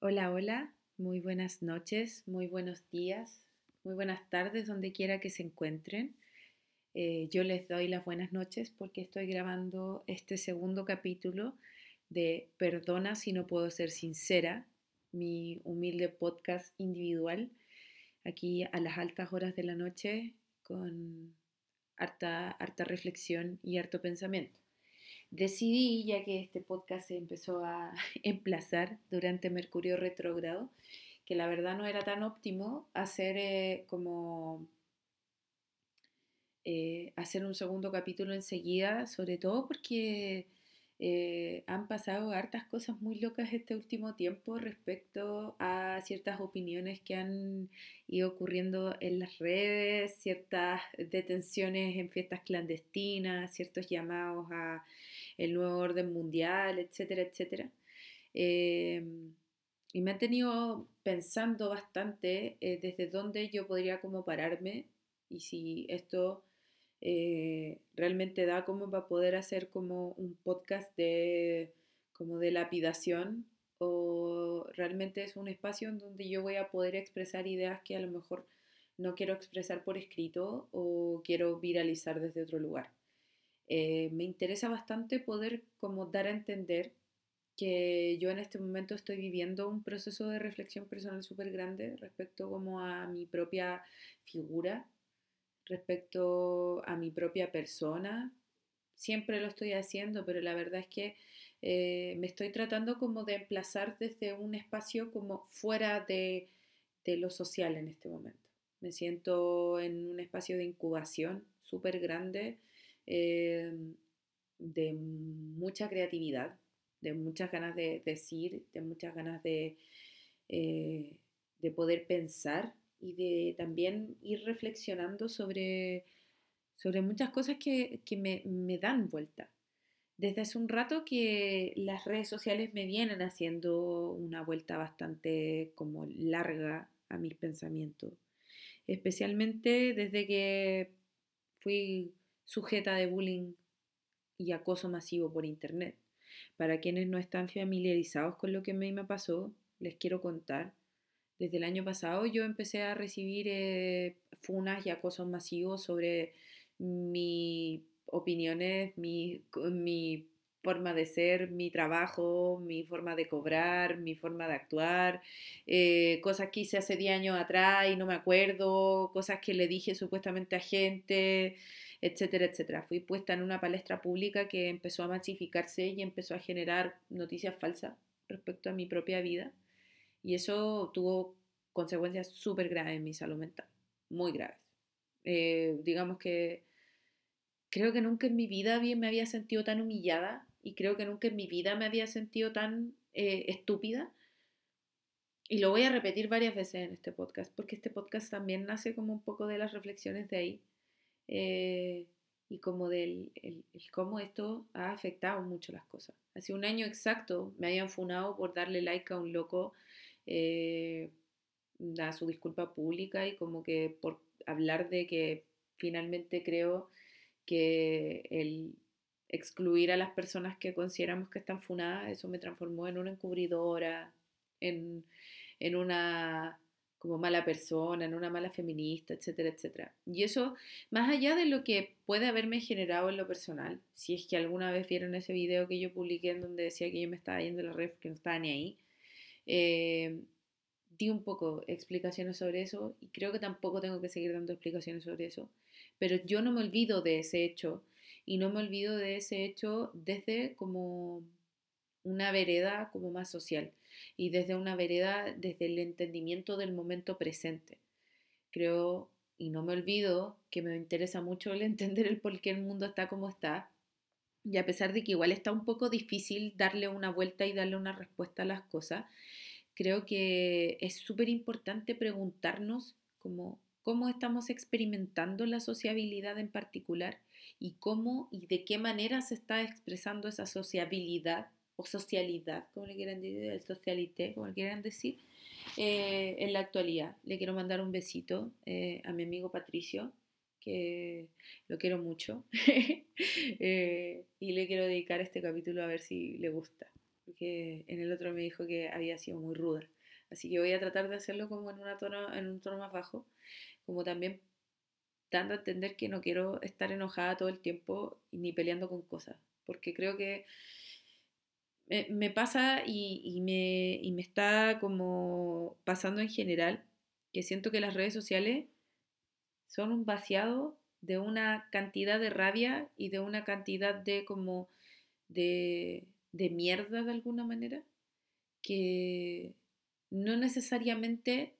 Hola, hola, muy buenas noches, muy buenos días, muy buenas tardes, donde quiera que se encuentren. Eh, yo les doy las buenas noches porque estoy grabando este segundo capítulo de Perdona si no puedo ser sincera, mi humilde podcast individual, aquí a las altas horas de la noche con harta, harta reflexión y harto pensamiento decidí, ya que este podcast se empezó a emplazar durante Mercurio retrógrado, que la verdad no era tan óptimo hacer eh, como eh, hacer un segundo capítulo enseguida, sobre todo porque eh, han pasado hartas cosas muy locas este último tiempo respecto a ciertas opiniones que han ido ocurriendo en las redes, ciertas detenciones en fiestas clandestinas, ciertos llamados a el nuevo orden mundial, etcétera, etcétera. Em, y me ha tenido pensando bastante eh, desde dónde yo podría como pararme y si esto eh, realmente da como para poder hacer como un podcast de como de lapidación o realmente es un espacio en donde yo voy a poder expresar ideas que a lo mejor no quiero expresar por escrito o quiero viralizar desde otro lugar. Eh, me interesa bastante poder como dar a entender que yo en este momento estoy viviendo un proceso de reflexión personal súper grande respecto como a mi propia figura, respecto a mi propia persona. Siempre lo estoy haciendo, pero la verdad es que eh, me estoy tratando como de emplazar desde un espacio como fuera de, de lo social en este momento. Me siento en un espacio de incubación súper grande eh, de mucha creatividad, de muchas ganas de decir, de muchas ganas de, eh, de poder pensar y de también ir reflexionando sobre, sobre muchas cosas que, que me, me, dan vuelta. Desde hace un rato que las redes sociales me vienen haciendo una vuelta bastante como larga a mis pensamientos, especialmente desde que fui sujeta de bullying y acoso masivo por Internet. Para quienes no están familiarizados con lo que a mí me pasó, les quiero contar. Desde el año pasado yo empecé a recibir eh, funas y acosos masivos sobre mis opiniones, mi, forma de ser, mi trabajo, mi forma de cobrar, mi forma de actuar, eh, cosas que hice hace 10 años atrás y no me acuerdo, cosas que le dije supuestamente a gente, etcétera, etcétera. Fui puesta en una palestra pública que empezó a masificarse y empezó a generar noticias falsas respecto a mi propia vida. Y eso tuvo consecuencias súper graves en mi salud mental, muy graves. Eh, digamos que creo que nunca en mi vida me había sentido tan humillada y creo que nunca en mi vida me había sentido tan eh, estúpida. Y lo voy a repetir varias veces en este podcast, porque este podcast también nace como un poco de las reflexiones de ahí. Eh, y como del el, cómo esto ha afectado mucho las cosas. Hace un año exacto me habían funado por darle like a un loco eh, a su disculpa pública y como que por hablar de que finalmente creo que el excluir a las personas que consideramos que están funadas, eso me transformó en una encubridora, en, en una como mala persona, en una mala feminista, etcétera, etcétera. Y eso, más allá de lo que puede haberme generado en lo personal, si es que alguna vez vieron ese video que yo publiqué en donde decía que yo me estaba yendo a la red que no estaba ni ahí, eh, di un poco explicaciones sobre eso y creo que tampoco tengo que seguir dando explicaciones sobre eso, pero yo no me olvido de ese hecho y no me olvido de ese hecho desde como una vereda como más social y desde una vereda, desde el entendimiento del momento presente. Creo, y no me olvido, que me interesa mucho el entender el por qué el mundo está como está. Y a pesar de que igual está un poco difícil darle una vuelta y darle una respuesta a las cosas, creo que es súper importante preguntarnos cómo, cómo estamos experimentando la sociabilidad en particular y cómo y de qué manera se está expresando esa sociabilidad o socialidad, como le quieran decir, el socialité, como le quieran decir, eh, en la actualidad. Le quiero mandar un besito eh, a mi amigo Patricio, que lo quiero mucho, eh, y le quiero dedicar este capítulo a ver si le gusta. porque en el otro me dijo que había sido muy ruda. Así que voy a tratar de hacerlo como en, una tono, en un tono más bajo, como también dando a entender que no quiero estar enojada todo el tiempo ni peleando con cosas, porque creo que me, pasa y, me, y me está como pasando en general, que siento que las redes sociales son un vaciado de una cantidad de rabia y de una cantidad de como de, de mierda de alguna manera que no necesariamente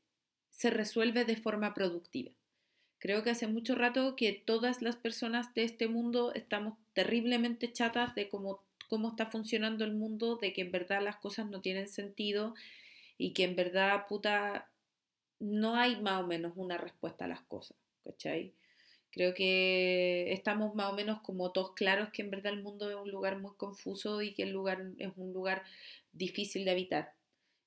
se resuelve de forma productiva. Creo que hace mucho rato que todas las personas de este mundo estamos terriblemente chatas de cómo, cómo está funcionando el mundo, de que en verdad las cosas no tienen sentido y que en verdad, puta, no hay más o menos una respuesta a las cosas, ¿cachai? Creo que estamos más o menos como todos claros que en verdad el mundo es un lugar muy confuso y que el lugar es un lugar difícil de habitar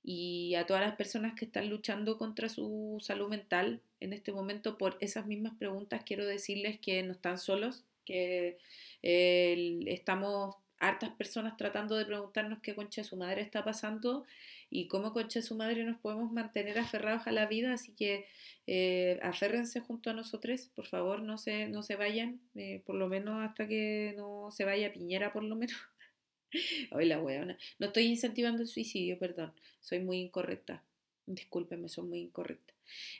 y a todas las personas que están luchando contra su salud mental en este momento por esas mismas preguntas, quiero decirles que no están solos, que estamos hartas personas tratando de preguntarnos qué concha de su madre está pasando y cómo concha de su madre nos podemos mantener aferrados a la vida, así que eh, aférrense junto a nosotros, por favor, no se, no se vayan, eh, por lo menos hasta que no se vaya Piñera, por lo menos. Hoy la weona. No estoy incentivando el suicidio, perdón. Soy muy incorrecta. Discúlpeme, soy muy incorrecta.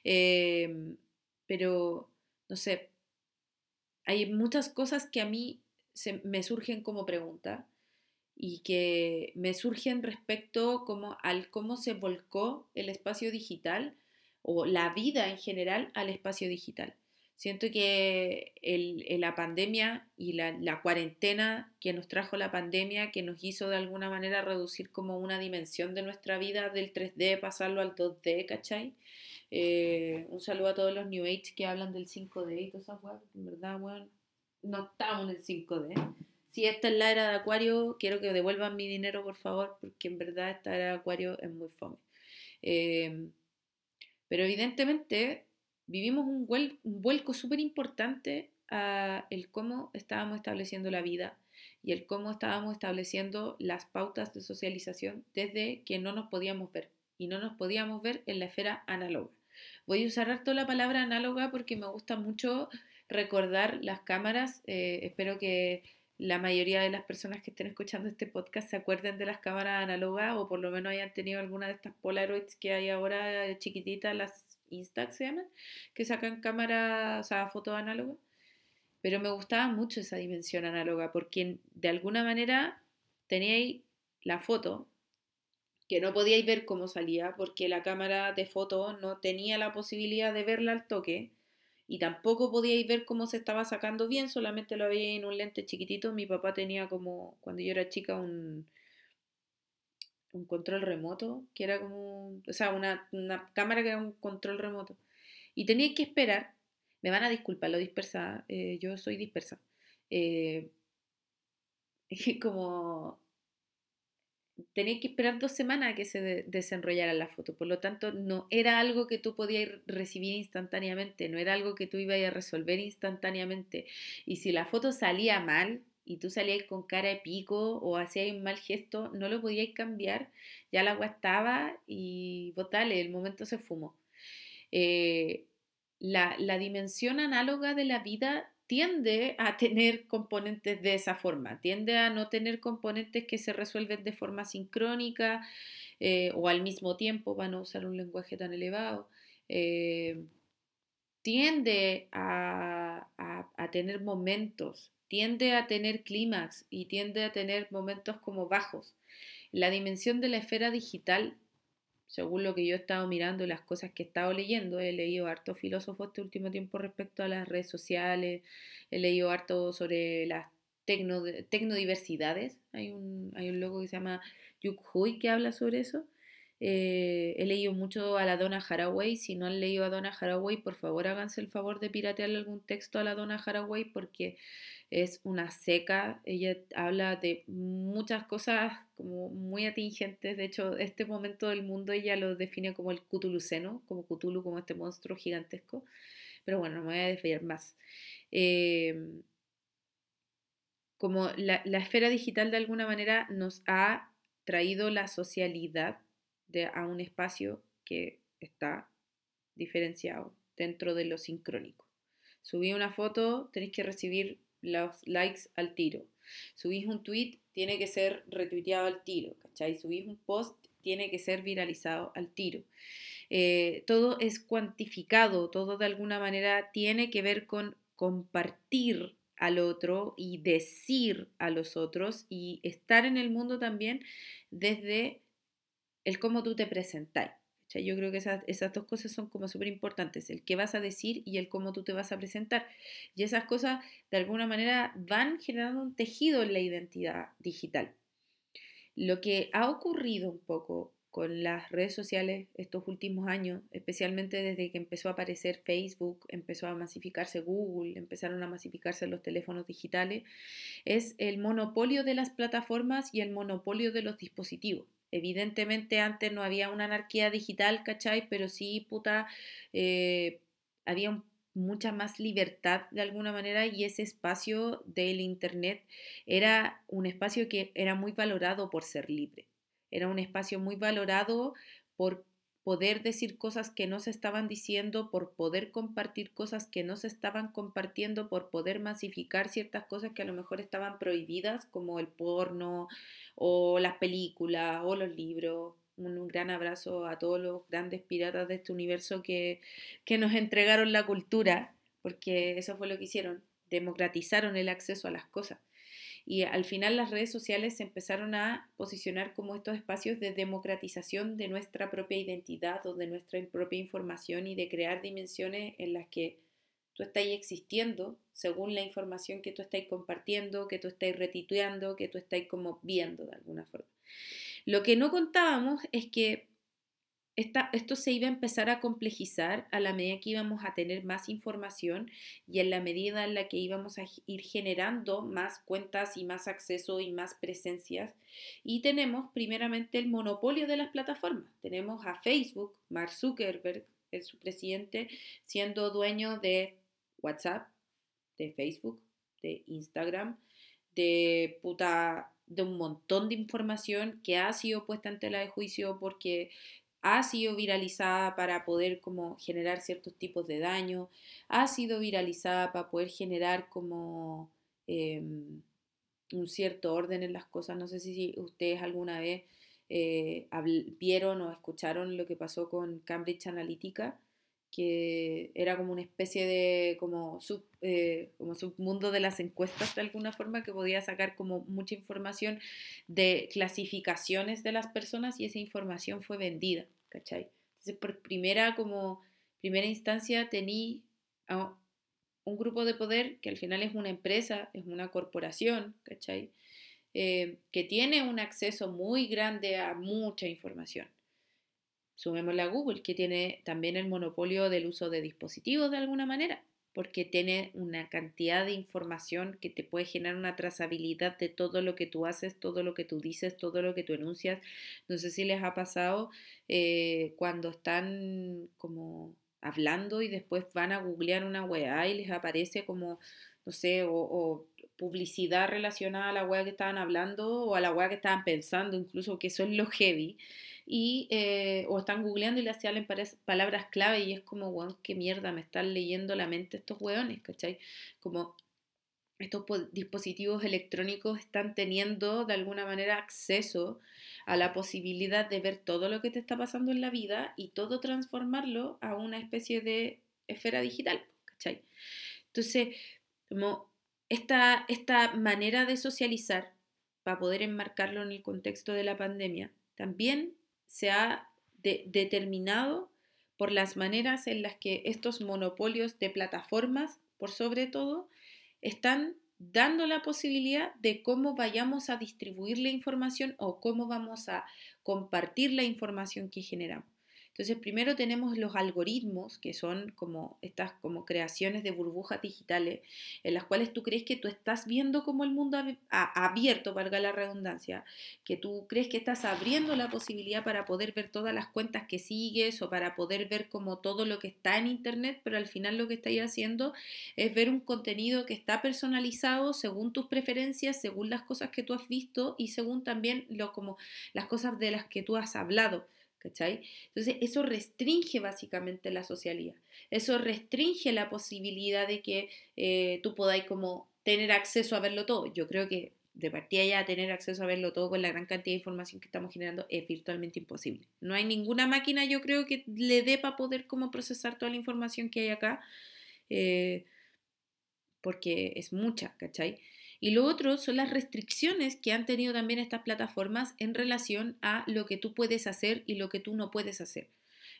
Em, pero, no sé, hay muchas cosas que a mí se, me surgen como pregunta y que me surgen respecto como al cómo se volcó el espacio digital o la vida en general al espacio digital. Siento que la pandemia y la, cuarentena que nos trajo la pandemia, que nos hizo de alguna manera reducir como una dimensión de nuestra vida del 3D, pasarlo al 2D, ¿cachai? Eh, un saludo a todos los New Age que hablan del 5D y todas en verdad, bueno, no estamos en el 5D. Si esta es la era de Acuario, quiero que devuelvan mi dinero, por favor, porque en verdad esta era de Acuario es muy fome. Eh, pero evidentemente vivimos un, vuelco súper importante a el cómo estábamos estableciendo la vida y el cómo estábamos estableciendo las pautas de socialización desde que no nos podíamos ver y no nos podíamos ver en la esfera análoga. Voy a usar harto la palabra análoga porque me gusta mucho recordar las cámaras. Eh, espero que la mayoría de las personas que estén escuchando este podcast se acuerden de las cámaras análogas o por lo menos hayan tenido alguna de estas Polaroids que hay ahora chiquititas, las Instax se llaman, que sacan cámara, o sea, foto análoga. Pero me gustaba mucho esa dimensión análoga, porque de alguna manera teníais la foto, que no podíais ver cómo salía, porque la cámara de foto no tenía la posibilidad de verla al toque, y tampoco podíais ver cómo se estaba sacando bien, solamente lo veía en un lente chiquitito. Mi papá tenía como, cuando yo era chica, un, un control remoto, que era como, o sea, una, cámara que era un control remoto. Y tenía que esperar, me van a disculpar lo dispersa, eh, yo soy dispersa. Eh, como tenía que esperar dos semanas a que se desenrollara la foto, por lo tanto no era algo que tú podías recibir instantáneamente, no era algo que tú ibas a resolver instantáneamente. Y si la foto salía mal, y tú salías con cara de pico o hacías un mal gesto, no lo podías cambiar, ya la agua estaba y vos el momento se fumó. Eh, la, la, dimensión análoga de la vida tiende a tener componentes de esa forma, tiende a no tener componentes que se resuelven de forma sincrónica eh, o al mismo tiempo, para no usar un lenguaje tan elevado. Eh, tiende a, a, a tener momentos tiende a tener clímax y tiende a tener momentos como bajos. La dimensión de la esfera digital, según lo que yo he estado mirando y las cosas que he estado leyendo, he leído harto filósofo este último tiempo respecto a las redes sociales, he leído harto sobre las tecno, tecnodiversidades, hay un, hay un logo que se llama Yuk Hui que habla sobre eso. Eh, he leído mucho a la Donna Haraway. Si no han leído a Donna Haraway, por favor háganse el favor de piratearle algún texto a la Donna Haraway porque es una seca, ella habla de muchas cosas como muy atingentes, de hecho este momento del mundo ella lo define como el Cthulhuceno, como Cthulhu, como este monstruo gigantesco, pero bueno, no me voy a desviar más. Em, como la, la, esfera digital de alguna manera nos ha traído la socialidad de, a un espacio que está diferenciado dentro de lo sincrónico. Subí una foto, tenéis que recibir los likes al tiro. Subís un tweet, tiene que ser retuiteado al tiro, ¿cachai? Subís un post, tiene que ser viralizado al tiro. Eh, todo es cuantificado, todo de alguna manera tiene que ver con compartir al otro y decir a los otros y estar en el mundo también desde el cómo tú te presentáis. yo creo que esas, dos cosas son como súper importantes, el qué vas a decir y el cómo tú te vas a presentar. Y esas cosas de alguna manera van generando un tejido en la identidad digital. Lo que ha ocurrido un poco con las redes sociales estos últimos años, especialmente desde que empezó a aparecer Facebook, empezó a masificarse Google, empezaron a masificarse los teléfonos digitales, es el monopolio de las plataformas y el monopolio de los dispositivos. Evidentemente antes no había una anarquía digital, ¿cachai? Pero sí, puta, eh, había mucha más libertad de alguna manera y ese espacio del Internet era un espacio que era muy valorado por ser libre. Era un espacio muy valorado por poder decir cosas que no se estaban diciendo, por poder compartir cosas que no se estaban compartiendo, por poder masificar ciertas cosas que a lo mejor estaban prohibidas, como el porno o las películas o los libros. Un, gran abrazo a todos los grandes piratas de este universo que, que nos entregaron la cultura, porque eso fue lo que hicieron, democratizaron el acceso a las cosas. Y al final las redes sociales se empezaron a posicionar como estos espacios de democratización de nuestra propia identidad o de nuestra propia información y de crear dimensiones en las que tú estás existiendo según la información que tú estás compartiendo, que tú estás retituando, que tú estás como viendo de alguna forma. Lo que no contábamos es que esto se iba a empezar a complejizar a la medida que íbamos a tener más información y en la medida en la que íbamos a ir generando más cuentas y más acceso y más presencias. Y tenemos primeramente el monopolio de las plataformas. Tenemos a Facebook, Mark Zuckerberg, el, su presidente, siendo dueño de WhatsApp, de Facebook, de Instagram, de puta de un montón de información que ha sido puesta en tela de juicio porque ha sido viralizada para poder como generar ciertos tipos de daño, ha sido viralizada para poder generar como em, un cierto orden en las cosas. No sé si ustedes alguna vez eh, vieron o escucharon lo que pasó con Cambridge Analytica, que era como una especie de como, sub, eh, como submundo de las encuestas de alguna forma que podía sacar como mucha información de clasificaciones de las personas y esa información fue vendida, ¿cachai? Entonces por primera como primera instancia tení a un grupo de poder que al final es una empresa, es una corporación, ¿cachai? Eh, que tiene un acceso muy grande a mucha información Sumémosle a Google, que tiene también el monopolio del uso de dispositivos de alguna manera, porque tiene una cantidad de información que te puede generar una trazabilidad de todo lo que tú haces, todo lo que tú dices, todo lo que tú enuncias. No sé si les ha pasado eh, cuando están como hablando y después van a googlear una weá y les aparece como, no sé, o, publicidad relacionada a la weá que estaban hablando o a la weá que estaban pensando, incluso que eso es lo heavy y, eh, o están googleando y le salen palabras clave y es como, weón, qué mierda, me están leyendo la mente estos weones, ¿cachai? Como estos dispositivos electrónicos están teniendo de alguna manera acceso a la posibilidad de ver todo lo que te está pasando en la vida y todo transformarlo a una especie de esfera digital, ¿cachai? Entonces, como esta, esta manera de socializar, para poder enmarcarlo en el contexto de la pandemia, también se ha determinado por las maneras en las que estos monopolios de plataformas, por sobre todo, están dando la posibilidad de cómo vayamos a distribuir la información o cómo vamos a compartir la información que generamos. Entonces, primero tenemos los algoritmos, que son como estas como creaciones de burbujas digitales, en las cuales tú crees que tú estás viendo como el mundo abierto, valga la redundancia, que tú crees que estás abriendo la posibilidad para poder ver todas las cuentas que sigues o para poder ver como todo lo que está en internet, pero al final lo que estáis haciendo es ver un contenido que está personalizado según tus preferencias, según las cosas que tú has visto y según también lo como las cosas de las que tú has hablado. ¿Cachai? Entonces, eso restringe básicamente la socialidad. Eso restringe la posibilidad de que eh, tú podáis como tener acceso a verlo todo. Yo creo que de partida ya tener acceso a verlo todo con la gran cantidad de información que estamos generando es virtualmente imposible. No hay ninguna máquina, yo creo, que le dé para poder como procesar toda la información que hay acá, eh, porque es mucha, ¿cachai? Y lo otro son las restricciones que han tenido también estas plataformas en relación a lo que tú puedes hacer y lo que tú no puedes hacer.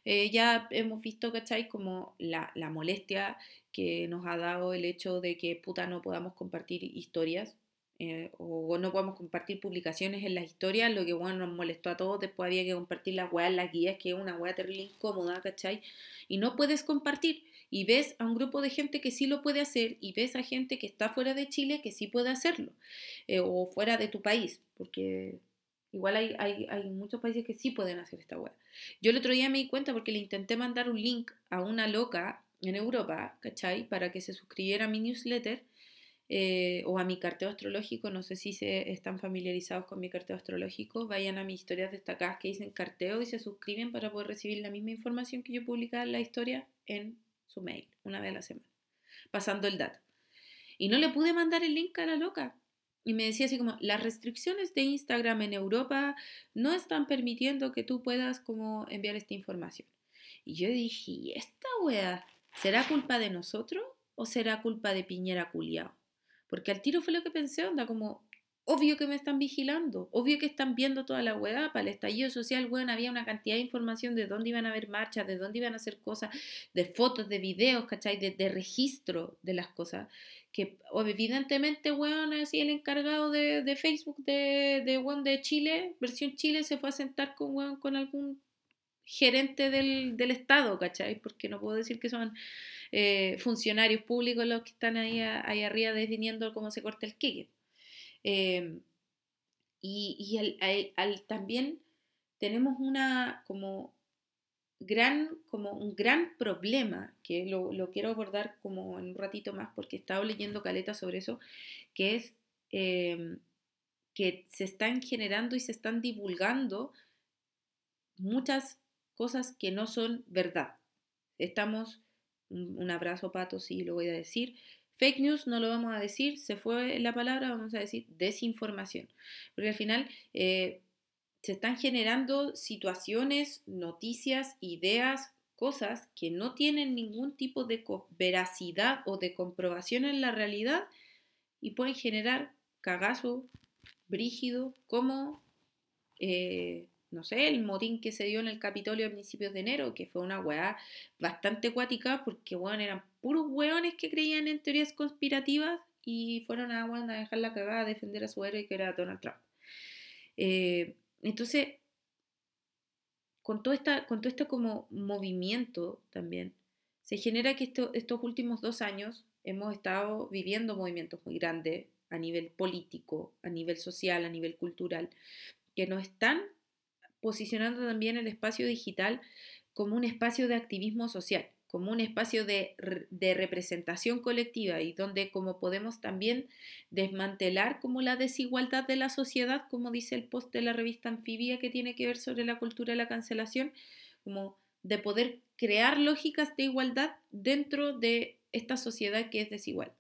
Eh, ya hemos visto, ¿cachai? Como la, molestia que nos ha dado el hecho de que puta no podamos compartir historias eh, o no podamos compartir publicaciones en las historias, lo que bueno nos molestó a todos, después había que compartir las weas, las guías, que es una wea terrible incómoda, ¿cachai? Y no puedes compartir y ves a un grupo de gente que sí lo puede hacer y ves a gente que está fuera de Chile que sí puede hacerlo eh, o fuera de tu país, porque igual hay, hay, hay, muchos países que sí pueden hacer esta web. Yo el otro día me di cuenta porque le intenté mandar un link a una loca en Europa, ¿cachai? Para que se suscribiera a mi newsletter eh, o a mi carteo astrológico, no sé si están familiarizados con mi carteo astrológico, vayan a mis historias destacadas que dicen carteo y se suscriben para poder recibir la misma información que yo publicaba en la historia en su mail una vez a la semana, pasando el dato. Y no le pude mandar el link a la loca. Y me decía así como, las restricciones de Instagram en Europa no están permitiendo que tú puedas como enviar esta información. Y yo dije, ¿y esta wea? ¿Será culpa de nosotros o será culpa de Piñera Culiao? Porque al tiro fue lo que pensé, onda como, Obvio que me están vigilando, obvio que están viendo toda la weá. Para el estallido social, weón, había una cantidad de información de dónde iban a haber marchas, de dónde iban a hacer cosas, de fotos, de videos, ¿cachai? De, registro de las cosas. Que evidentemente, weón, así el encargado de, Facebook de, de, de Chile, versión Chile, se fue a sentar con, weón, con algún gerente del, del Estado, ¿cachai? Porque no puedo decir que son eh, funcionarios públicos los que están ahí, ahí arriba definiendo cómo se corta el queque. Em, y, también tenemos una como gran, como un gran problema, que lo, quiero abordar como en un ratito más porque he estado leyendo caleta sobre eso, que es em, que se están generando y se están divulgando muchas cosas que no son verdad. Estamos, un abrazo pato, sí, lo voy a decir, Fake news no lo vamos a decir, se fue la palabra, vamos a decir desinformación. Porque al final eh, se están generando situaciones, noticias, ideas, cosas que no tienen ningún tipo de veracidad o de comprobación en la realidad y pueden generar cagazo, brígido, como eh, no sé, el motín que se dio en el Capitolio a principios de enero, que fue una weá bastante acuática, porque weón, eran puros weones que creían en teorías conspirativas y fueron a, a dejar la cagada a defender a su héroe que era Donald Trump. Eh, entonces, con todo, esta, con este como movimiento también, se genera que estos últimos dos años hemos estado viviendo movimientos muy grandes a nivel político, a nivel social, a nivel cultural, que nos están posicionando también el espacio digital como un espacio de activismo social, como un espacio de, representación colectiva y donde como podemos también desmantelar como la desigualdad de la sociedad, como dice el post de la revista Anfibia que tiene que ver sobre la cultura de la cancelación, como de poder crear lógicas de igualdad dentro de esta sociedad que es desigual.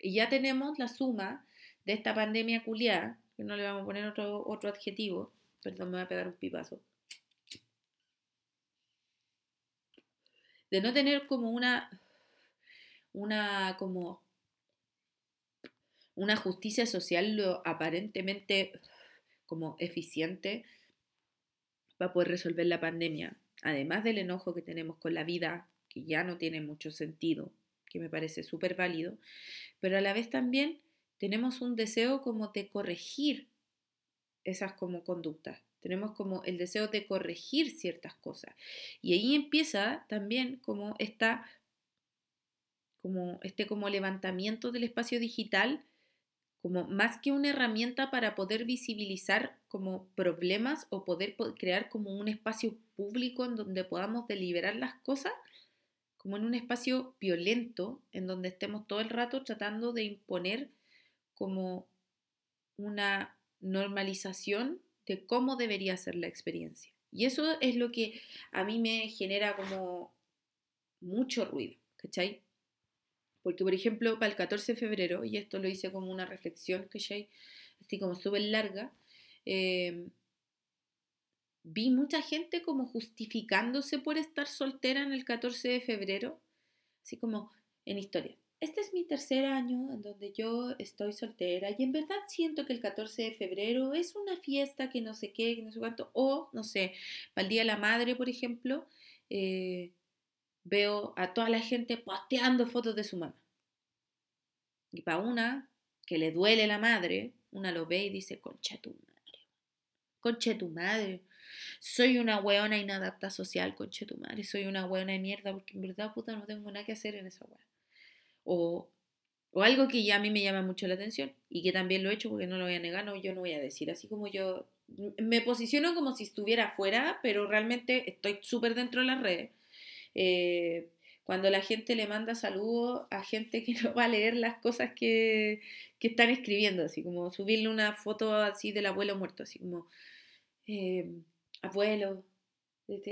Y ya tenemos la suma de esta pandemia culiada, que no le vamos a poner otro, otro adjetivo, Perdón, me voy a pegar un pipazo. De no tener como una. Una como. Una justicia social aparentemente como eficiente para poder resolver la pandemia. Además del enojo que tenemos con la vida, que ya no tiene mucho sentido, que me parece súper válido, pero a la vez también tenemos un deseo como de corregir esas como conductas, tenemos como el deseo de corregir ciertas cosas. Y ahí empieza también como esta como este como levantamiento del espacio digital como más que una herramienta para poder visibilizar como problemas o poder crear como un espacio público en donde podamos deliberar las cosas, como en un espacio violento, en donde estemos todo el rato tratando de imponer como una normalización de cómo debería ser la experiencia. Y eso es lo que a mí me genera como mucho ruido, ¿cachai? Porque, por ejemplo, para el 14 de febrero, y esto lo hice como una reflexión, que Así como súper larga, em, vi mucha gente como justificándose por estar soltera en el 14 de febrero, así como en historia. Este es mi tercer año en donde yo estoy soltera y en verdad siento que el 14 de febrero es una fiesta que no sé qué, que no sé cuánto, o no sé, para el Día de la Madre, por ejemplo, eh, veo a toda la gente posteando fotos de su mamá. Y para una que le duele la madre, una lo ve y dice, concha tu madre, concha tu madre. Soy una weona inadapta social, concha tu madre. Soy una weona de mierda porque en verdad, puta, no tengo nada que hacer en esa weona. O, o algo que ya a mí me llama mucho la atención y que también lo he hecho porque no lo voy a negar, no, yo no voy a decir. Así como yo me posiciono como si estuviera afuera, pero realmente estoy súper dentro de las redes. Eh, cuando la gente le manda saludos a gente que no va a leer las cosas que, que están escribiendo, así como subirle una foto así del abuelo muerto, así como, eh, abuelo,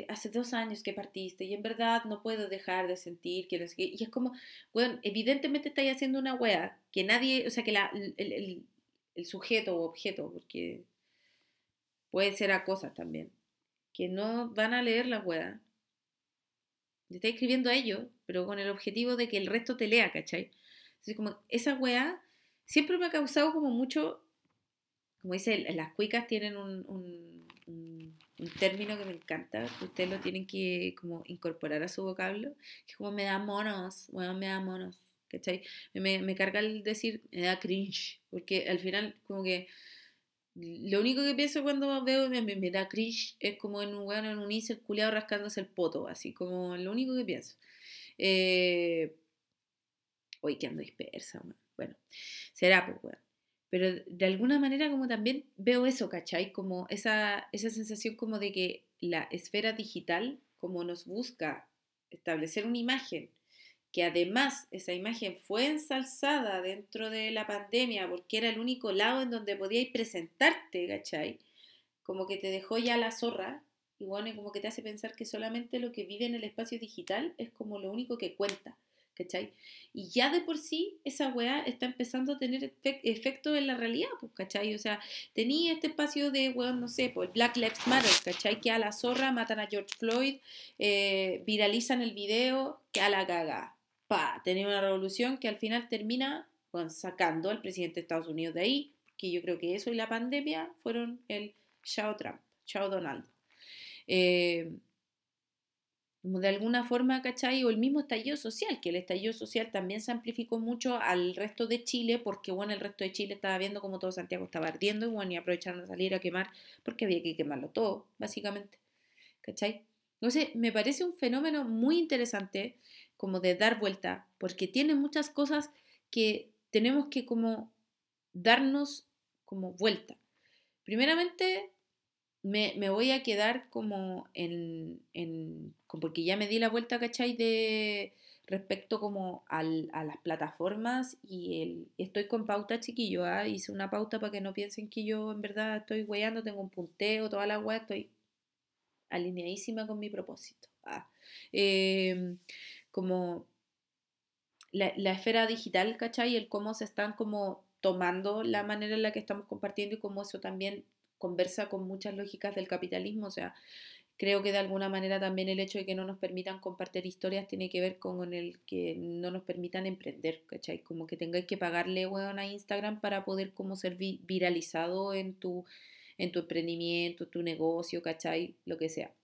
hace dos años que partiste y en verdad no puedo dejar de sentir que no sé qué. Y es como, bueno, evidentemente estáis haciendo una wea que nadie, o sea, que la, el, el, sujeto o objeto, porque puede ser a cosas también, que no van a leer la wea le escribiendo a ellos, pero con el objetivo de que el resto te lea, ¿cachai? Entonces, como esa weá siempre me ha causado como mucho, como dice, las cuicas tienen un, término que me encanta, que ustedes lo tienen que como incorporar a su vocablo, que es como me da monos, weá, me da monos, ¿cachai? Me, me carga el decir, me da cringe, porque al final como que lo único que pienso cuando veo me, me, da cringe es como en un bueno, en un incel culiado rascándose el poto, así como lo único que pienso. Eh, hoy que ando dispersa, bueno, será pues, bueno. Pero de alguna manera como también veo eso, ¿cachai? Como esa, esa sensación como de que la esfera digital como nos busca establecer una imagen que además esa imagen fue ensalzada dentro de la pandemia porque era el único lado en donde podíais presentarte, ¿cachai? Como que te dejó ya la zorra y bueno, como que te hace pensar que solamente lo que vive en el espacio digital es como lo único que cuenta, ¿cachai? Y ya de por sí esa weá está empezando a tener efecto en la realidad, pues, ¿cachai? O sea, tenía este espacio de, weón, no sé, pues Black Lives Matter, ¿cachai? Que a la zorra matan a George Floyd, eh, viralizan el video, que a la caga pa, tenía una revolución que al final termina sacando al presidente de Estados Unidos de ahí, que yo creo que eso y la pandemia fueron el chao Trump, chao Donald. Eh, de alguna forma, ¿cachai? O el mismo estallido social, que el estallido social también se amplificó mucho al resto de Chile, porque bueno, el resto de Chile estaba viendo como todo Santiago estaba ardiendo y bueno, y aprovecharon a salir a quemar, porque había que quemarlo todo, básicamente. ¿Cachai? Entonces, me parece un fenómeno muy interesante como de dar vuelta, porque tiene muchas cosas que tenemos que como darnos como vuelta. Primeramente, me, voy a quedar como en, en, porque ya me di la vuelta, ¿cachai? De respecto como al, a las plataformas y el, estoy con pauta chiquillo, ¿ah? hice una pauta para que no piensen que yo en verdad estoy weyando, tengo un punteo, toda la wea, estoy alineadísima con mi propósito. ¿ah? Em, como la, esfera digital, ¿cachai? El cómo se están como tomando la manera en la que estamos compartiendo y cómo eso también conversa con muchas lógicas del capitalismo. O sea, creo que de alguna manera también el hecho de que no nos permitan compartir historias tiene que ver con el que no nos permitan emprender, ¿cachai? Como que tengáis que pagarle, weón, a Instagram para poder como ser viralizado en tu, en tu emprendimiento, tu negocio, ¿cachai? Lo que sea.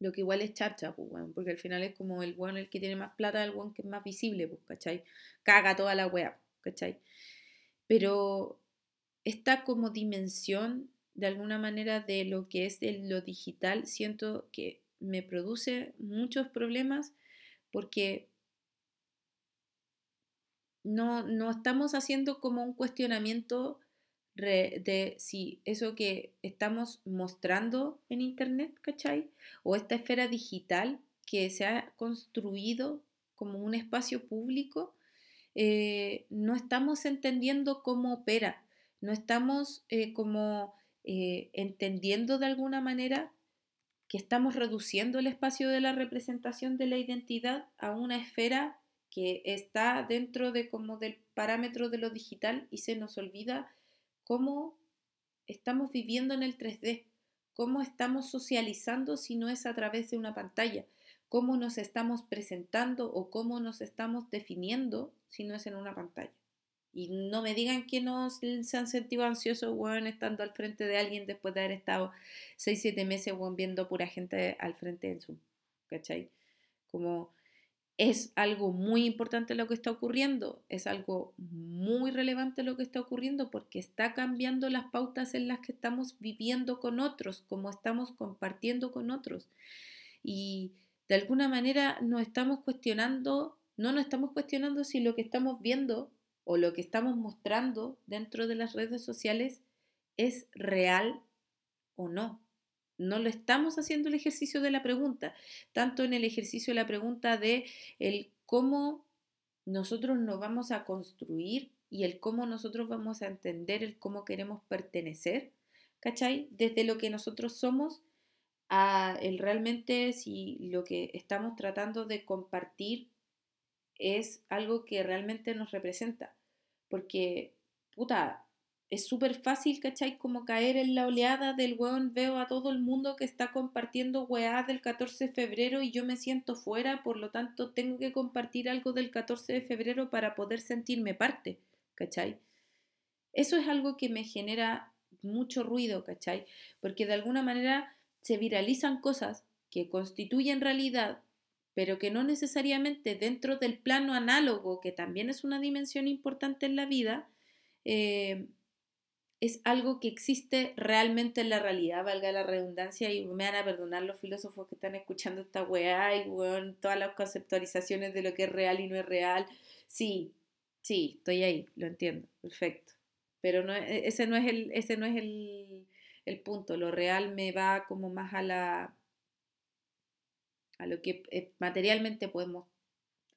Lo que igual es chacha, pues, porque al final es como el weón el que tiene más plata, el weón que es más visible, pues, ¿cachai? Caga toda la wea, ¿cachai? Pero esta como dimensión de alguna manera de lo que es lo digital, siento que me produce muchos problemas porque no, no estamos haciendo como un cuestionamiento de si eso que estamos mostrando en Internet, ¿cachai? O esta esfera digital que se ha construido como un espacio público, eh, no estamos entendiendo cómo opera, no estamos eh, como eh, entendiendo de alguna manera que estamos reduciendo el espacio de la representación de la identidad a una esfera que está dentro de como del parámetro de lo digital y se nos olvida cómo estamos viviendo en el 3D, cómo estamos socializando si no es a través de una pantalla, cómo nos estamos presentando o cómo nos estamos definiendo si no es en una pantalla. Y no me digan que no se han sentido ansiosos, weón, estando al frente de alguien después de haber estado 6, 7 meses, weón, viendo pura gente al frente en Zoom. ¿Cachai? Como es algo muy importante lo que está ocurriendo, es algo muy relevante lo que está ocurriendo porque está cambiando las pautas en las que estamos viviendo con otros, como estamos compartiendo con otros. Y de alguna manera nos estamos cuestionando, no nos estamos cuestionando si lo que estamos viendo o lo que estamos mostrando dentro de las redes sociales es real o no. No lo estamos haciendo el ejercicio de la pregunta, tanto en el ejercicio de la pregunta de el cómo nosotros nos vamos a construir y el cómo nosotros vamos a entender el cómo queremos pertenecer, ¿cachai? Desde lo que nosotros somos a el realmente si lo que estamos tratando de compartir es algo que realmente nos representa. Porque, puta, es súper fácil, ¿cachai? Como caer en la oleada del weón, veo a todo el mundo que está compartiendo weá del 14 de febrero y yo me siento fuera, por lo tanto tengo que compartir algo del 14 de febrero para poder sentirme parte, ¿cachai? Eso es algo que me genera mucho ruido, ¿cachai? Porque de alguna manera se viralizan cosas que constituyen realidad, pero que no necesariamente dentro del plano análogo, que también es una dimensión importante en la vida, eh, es algo que existe realmente en la realidad, valga la redundancia, y me van a perdonar los filósofos que están escuchando esta weá y todas las conceptualizaciones de lo que es real y no es real. Sí, sí, estoy ahí, lo entiendo, perfecto. Pero no, e, ese no es el, ese no es el, el punto. Lo real me va como más a la a lo que eh, materialmente podemos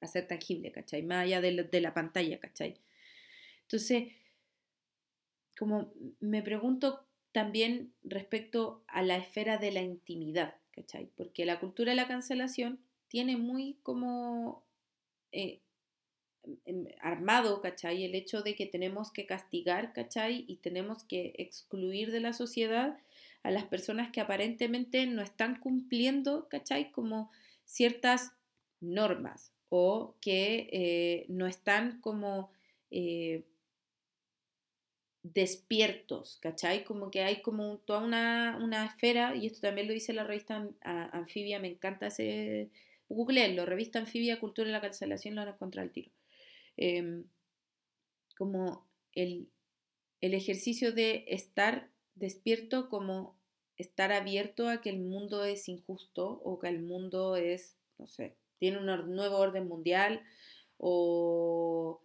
hacer tangible, ¿cachai? Más allá de, la pantalla, ¿cachai? Entonces, como me pregunto también respecto a la esfera de la intimidad, ¿cachai? Porque la cultura de la cancelación tiene muy como eh, em, armado, ¿cachai? El hecho de que tenemos que castigar, ¿cachai? Y tenemos que excluir de la sociedad a las personas que aparentemente no están cumpliendo, ¿cachai? Como ciertas normas o que eh, no están como... Eh, despiertos, ¿cachai? Como que hay como toda una, una, esfera, y esto también lo dice la revista Anfibia, me encanta ese... Googleenlo, revista Anfibia, Cultura y la Cancelación, lo van a encontrar al tiro. Em, como el, el ejercicio de estar despierto como estar abierto a que el mundo es injusto o que el mundo es, no sé, tiene un nuevo orden mundial o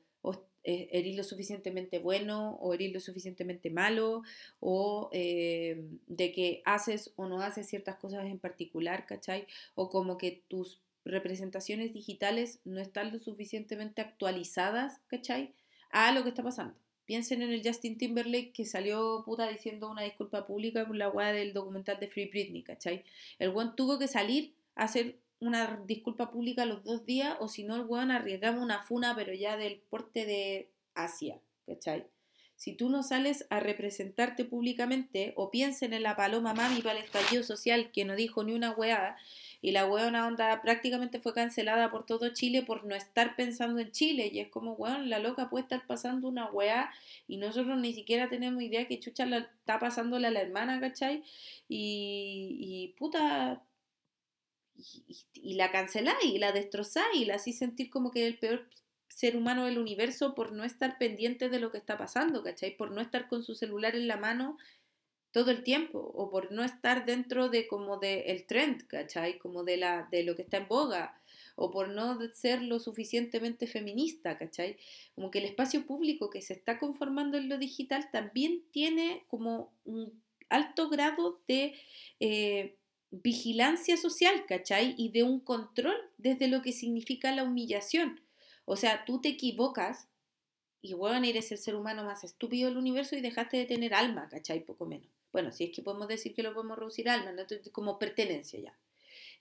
eh, eres lo suficientemente bueno o eres lo suficientemente malo o eh, de que haces o no haces ciertas cosas en particular, ¿cachai? O como que tus representaciones digitales no están lo suficientemente actualizadas, ¿cachai? A lo que está pasando. Piensen en el Justin Timberlake que salió puta diciendo una disculpa pública por la weá del documental de Free Britney, ¿cachai? El weón tuvo que salir a hacer una disculpa pública los dos días o si no el weón arriesgamos una funa pero ya del porte de Asia, ¿cachai? Si tú no sales a representarte públicamente o piensen en la paloma mami para el estallido social que no dijo ni una weá y la weona onda prácticamente fue cancelada por todo Chile por no estar pensando en Chile y es como weón, la loca puede estar pasando una weá y nosotros ni siquiera tenemos idea que chucha la, está pasándole a la hermana, ¿cachai? Y, y puta, y, la canceláis y la destrozáis y la hacéis sentir como que es el peor ser humano del universo por no estar pendiente de lo que está pasando, ¿cachai? Por no estar con su celular en la mano todo el tiempo o por no estar dentro de como de el trend, ¿cachai? Como de, la, de lo que está en boga o por no ser lo suficientemente feminista, ¿cachai? Como que el espacio público que se está conformando en lo digital también tiene como un alto grado de eh, vigilancia social, ¿cachai? Y de un control desde lo que significa la humillación. O sea, tú te equivocas y bueno, eres el ser humano más estúpido del universo y dejaste de tener alma, ¿cachai? Poco menos. Bueno, si es que podemos decir que lo podemos reducir a alma, ¿no? como pertenencia ya.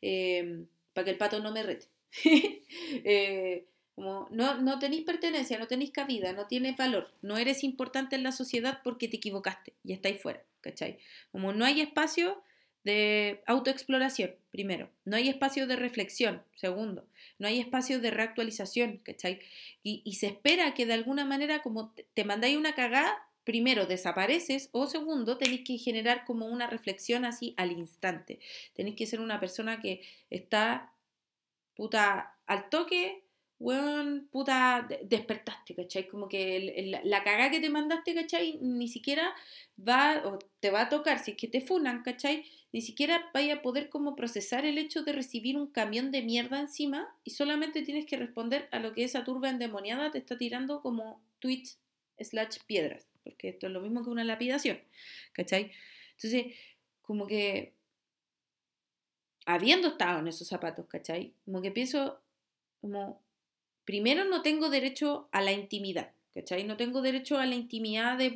Em, para que el pato no me rete. Eh, como no, no tenéis pertenencia, no tenéis cabida, no tienes valor, no eres importante en la sociedad porque te equivocaste y estáis fuera, ¿cachai? Como no hay espacio de autoexploración, primero, no hay espacio de reflexión, segundo, no hay espacio de reactualización, ¿cachai? Y, y se espera que de alguna manera como te mandáis una cagada, primero desapareces o segundo tenéis que generar como una reflexión así al instante. Tenéis que ser una persona que está puta al toque, weón, puta, despertaste, ¿cachai? Como que la cagada que te mandaste, ¿cachai? Ni siquiera va, o te va a tocar, si es que te funan, ¿cachai? Ni siquiera vaya a poder como procesar el hecho de recibir un camión de mierda encima y solamente tienes que responder a lo que esa turba endemoniada te está tirando como tweets slash piedras porque esto es lo mismo que una lapidación, ¿cachai? Entonces, como que, habiendo estado en esos zapatos, ¿cachai? Como que pienso, como, primero no tengo derecho a la intimidad, ¿cachai? No tengo derecho a la intimidad de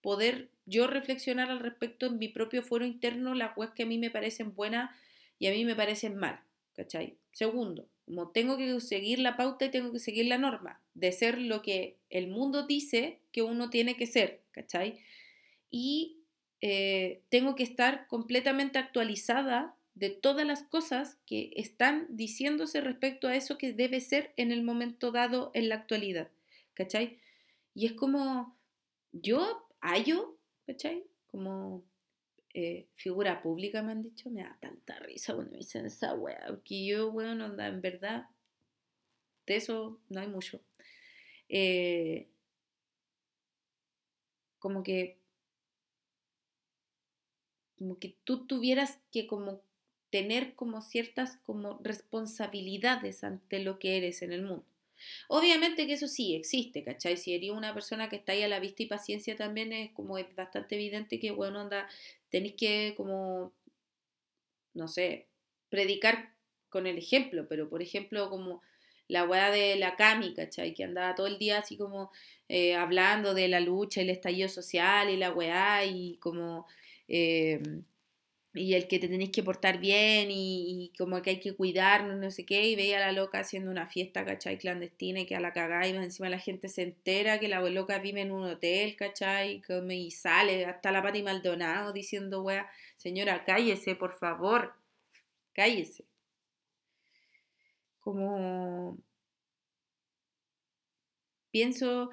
poder yo reflexionar al respecto en mi propio fuero interno las webs que a mí me parecen buenas y a mí me parecen mal, ¿cachai? Segundo, tengo que seguir la pauta y tengo que seguir la norma de ser lo que el mundo dice que uno tiene que ser, ¿cachai? Y eh, tengo que estar completamente actualizada de todas las cosas que están diciéndose respecto a eso que debe ser en el momento dado en la actualidad, ¿cachai? Y es como, yo hallo, ¿cachai? Como eh, figura pública, me han dicho, me da tanta risa cuando me dicen esa wea, porque yo, weón, onda, en verdad, de eso no hay mucho. Eh, como que como que tú tuvieras que como tener como ciertas como responsabilidades ante lo que eres en el mundo. Obviamente que eso sí existe, ¿cachai? Si eres una persona que está ahí a la vista y paciencia también es como es bastante evidente que, bueno, anda, tenéis que como, no sé, predicar con el ejemplo, pero por ejemplo como la weá de la Cami, ¿cachai? Que andaba todo el día así como eh, hablando de la lucha, el estallido social y la weá y como... Eh, y el que te tenéis que portar bien y, como que hay que cuidarnos, no sé qué, y veía a la loca haciendo una fiesta, ¿cachai? Clandestina y que a la cagada y encima la gente se entera que la loca vive en un hotel, ¿cachai? Y sale, hasta la Pati Maldonado diciendo, wea, señora, cállese, por favor, cállese. Como pienso,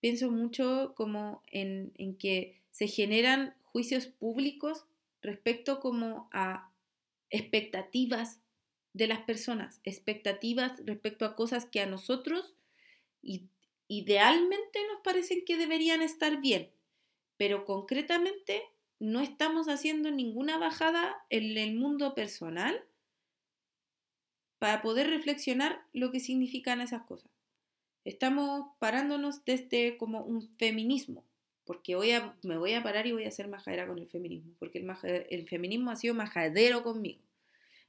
pienso mucho como en, en que se generan juicios públicos respecto como a expectativas de las personas, expectativas respecto a cosas que a nosotros idealmente nos parecen que deberían estar bien, pero concretamente no estamos haciendo ninguna bajada en el mundo personal para poder reflexionar lo que significan esas cosas. Estamos parándonos desde como un feminismo, porque voy a, me voy a parar y voy a ser majadera con el feminismo, porque el, el feminismo ha sido majadero conmigo.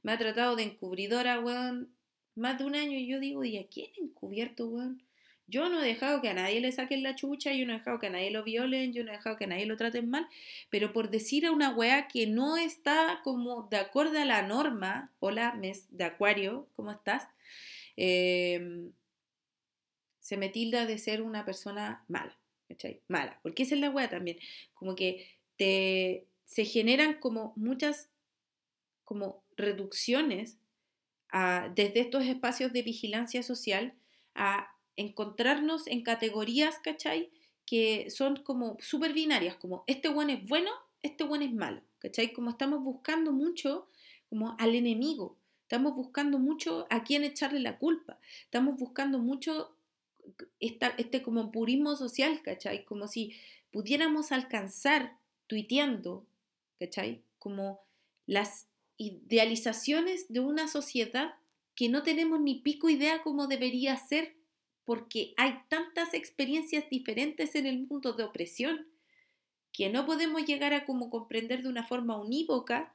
Me ha tratado de encubridora, weón, más de un año y yo digo, ¿y a quién encubierto, weón? Yo no he dejado que a nadie le saquen la chucha, yo no he dejado que a nadie lo violen, yo no he dejado que a nadie lo traten mal, pero por decir a una weá que no está como de acuerdo a la norma, hola, mes de acuario, ¿cómo estás? Em, se me tilda de ser una persona mala. Mala, porque esa es la weá también, como que te, se generan como muchas como reducciones desde estos espacios de vigilancia social a encontrarnos en categorías, ¿cachai? Que son como súper binarias, como este buen es bueno, este buen es malo, ¿cachai? Como estamos buscando mucho como al enemigo, estamos buscando mucho a quién echarle la culpa, estamos buscando mucho este como purismo social, ¿cachai? Como si pudiéramos alcanzar tuiteando, ¿cachai? Como las idealizaciones de una sociedad que no tenemos ni pico idea cómo debería ser, porque hay tantas experiencias diferentes en el mundo de opresión que no podemos llegar a como comprender de una forma unívoca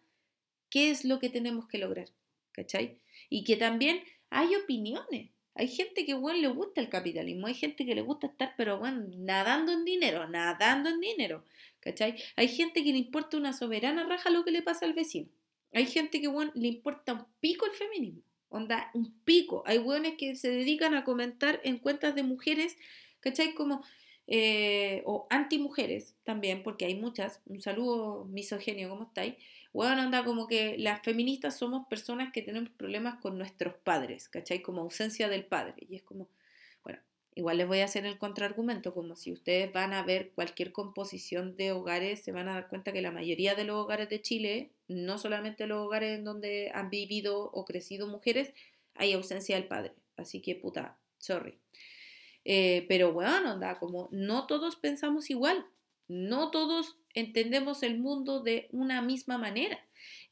qué es lo que tenemos que lograr, ¿cachai? Y que también hay opiniones. Hay gente que, bueno, le gusta el capitalismo, hay gente que le gusta estar, pero, bueno, nadando en dinero, nadando en dinero, ¿cachai? Hay gente que le importa una soberana raja lo que le pasa al vecino. Hay gente que, bueno, le importa un pico el feminismo, onda, un pico. Hay buenos que se dedican a comentar en cuentas de mujeres, ¿cachai? Como, eh, o anti-mujeres también, porque hay muchas. Un saludo misogenio, ¿cómo estáis? Bueno, anda como que las feministas somos personas que tenemos problemas con nuestros padres, ¿cachai? Como ausencia del padre. Y es como, bueno, igual les voy a hacer el contraargumento, como si ustedes van a ver cualquier composición de hogares, se van a dar cuenta que la mayoría de los hogares de Chile, no solamente los hogares en donde han vivido o crecido mujeres, hay ausencia del padre. Así que puta, sorry. Eh, pero bueno, anda, como no todos pensamos igual, no todos entendemos el mundo de una misma manera.